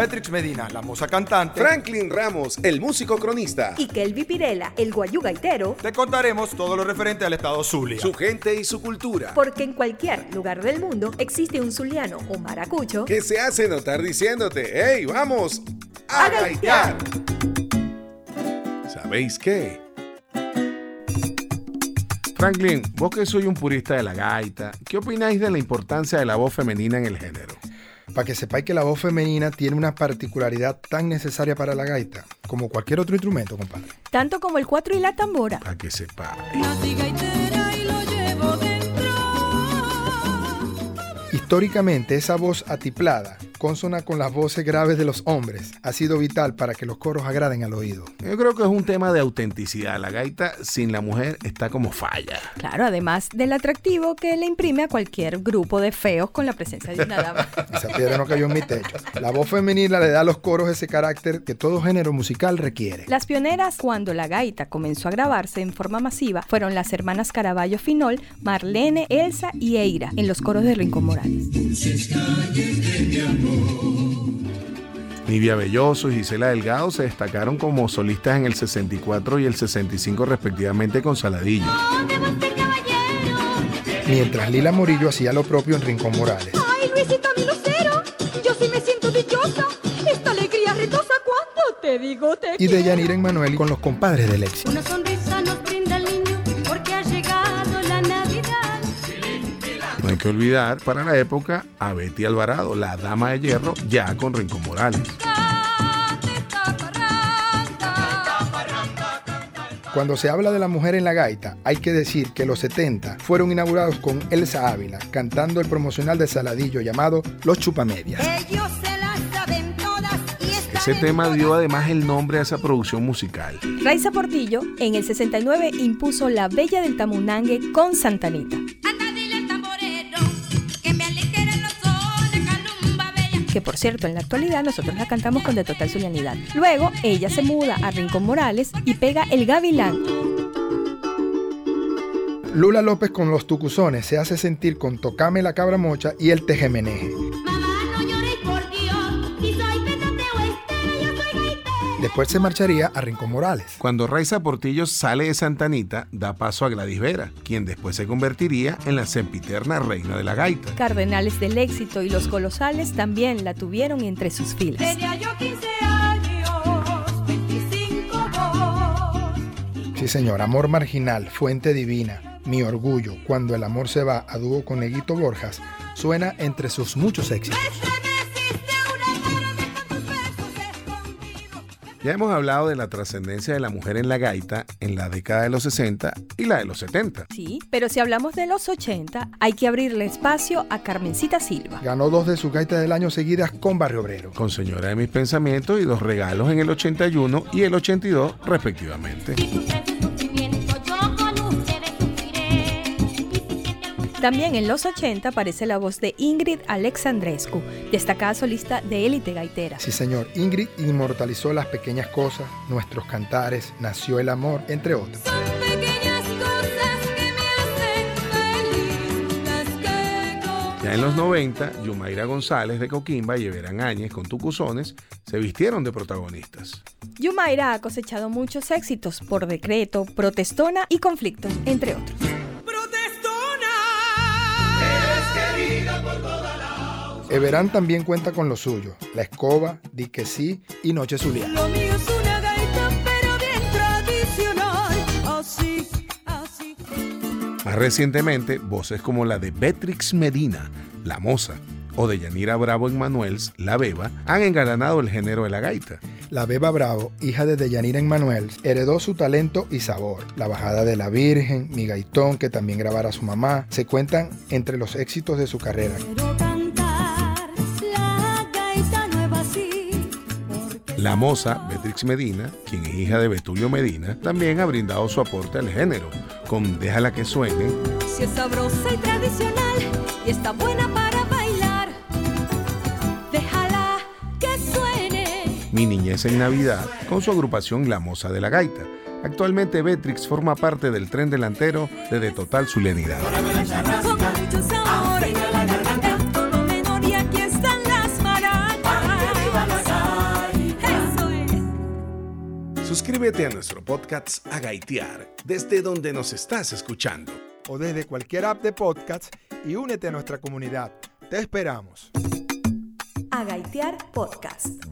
Beatrix Medina, la moza cantante. Franklin Ramos, el músico cronista. Y Kelvi Pirela, el guayú gaitero. Te contaremos todo lo referente al estado Zulia. Su gente y su cultura. Porque en cualquier lugar del mundo existe un zuliano o maracucho que se hace notar diciéndote, ¡Hey, vamos! ¡A, gaitear! ¿Sabéis qué? Franklin, vos que soy un purista de la gaita, ¿qué opináis de la importancia de la voz femenina en el género? Para que sepáis que la voz femenina tiene una particularidad tan necesaria para la gaita como cualquier otro instrumento, compadre. Tanto como el cuatro y la tambora. Para que sepáis. Históricamente, esa voz atiplada consona con las voces graves de los hombres, ha sido vital para que los coros agraden al oído. Yo creo que es un tema de autenticidad. La gaita sin la mujer está como falla. Claro, además del atractivo que le imprime a cualquier grupo de feos con la presencia de una dama. Esa piedra no cayó en mi techo. La voz femenina le da a los coros ese carácter que todo género musical requiere. Las pioneras cuando la gaita comenzó a grabarse en forma masiva fueron las hermanas Caraballo Finol, Marlene, Elsa y Eira en los coros de Rincón Morales. Nivia Belloso y Gisela Delgado se destacaron como solistas en el 64 y el 65 respectivamente con Saladillo. Mientras Lila Morillo hacía lo propio en Rincón Morales. ¡Ay, Luisito mi lucero! Yo sí me siento dichosa. Esta alegría retosa cuando te digo te Y de Yanira Manuel con los compadres del éxito. Hay que olvidar para la época a Betty Alvarado, la dama de hierro, ya con Rincón Morales. Cuando se habla de la mujer en la gaita, hay que decir que los 70 fueron inaugurados con Elsa Ávila, cantando el promocional de Saladillo llamado Los Chupamedias. Ellos se las saben todas y Ese tema dio además el nombre a esa producción musical. Raiza Portillo en el 69 impuso La Bella del Tamunangue con Santanita. Que por cierto en la actualidad nosotros la cantamos con de total solemnidad. Luego ella se muda a Rincón Morales y pega El Gavilán. Lula López con los tucuzones se hace sentir con Tocame la cabra mocha y el tejemeneje. Después se marcharía a Rincón Morales. Cuando Raiza Portillo sale de Santanita, da paso a Gladys Vera, quien después se convertiría en la sempiterna reina de la gaita. Cardenales del Éxito y Los Colosales también la tuvieron entre sus filas. Tenía yo 15 años, 25 vos. Sí, señor, Amor Marginal, Fuente Divina, Mi Orgullo, Cuando el Amor se va a dúo con Neguito Borjas, suena entre sus muchos éxitos. Ya hemos hablado de la trascendencia de la mujer en la gaita en la década de los 60 y la de los 70. Sí, pero si hablamos de los 80, hay que abrirle espacio a Carmencita Silva. Ganó dos de sus gaitas del año seguidas con Barrio Obrero. Con Señora de mis pensamientos y dos regalos en el 81 y el 82 respectivamente. También en los 80 aparece la voz de Ingrid Alexandrescu, destacada solista de élite gaitera. Sí, señor, Ingrid inmortalizó las pequeñas cosas, nuestros cantares, nació el amor, entre otros. Ya en los 90, Yumaira González de Coquimba y Everán Áñez con Tucuzones se vistieron de protagonistas. Yumaira ha cosechado muchos éxitos por decreto, protestona y conflictos, entre otros. Everán también cuenta con lo suyo, La Escoba, Di que sí y Noche Zuliana. Lo mío es una gaita, pero bien tradicional. Así, así. Más recientemente, voces como la de Beatrix Medina, La Moza, o de Yanira Bravo en Manuels, La Beba, han engalanado el género de la gaita. La Beba Bravo, hija de Deyanira Manuel, heredó su talento y sabor. La Bajada de la Virgen, Mi Gaitón, que también grabara su mamá, se cuentan entre los éxitos de su carrera. La Moza, Beatrix Medina, quien es hija de Betulio Medina, también ha brindado su aporte al género, con Déjala que suene, si es sabrosa y tradicional y está buena para bailar, déjala que suene. Mi niñez en Navidad, con su agrupación La Moza de la Gaita. Actualmente Beatrix forma parte del tren delantero de De Total Zulianidad. Con mucho sabor, Suscríbete a nuestro podcast Agaitear desde donde nos estás escuchando. O desde cualquier app de podcast y únete a nuestra comunidad. Te esperamos. Agaitear Podcast.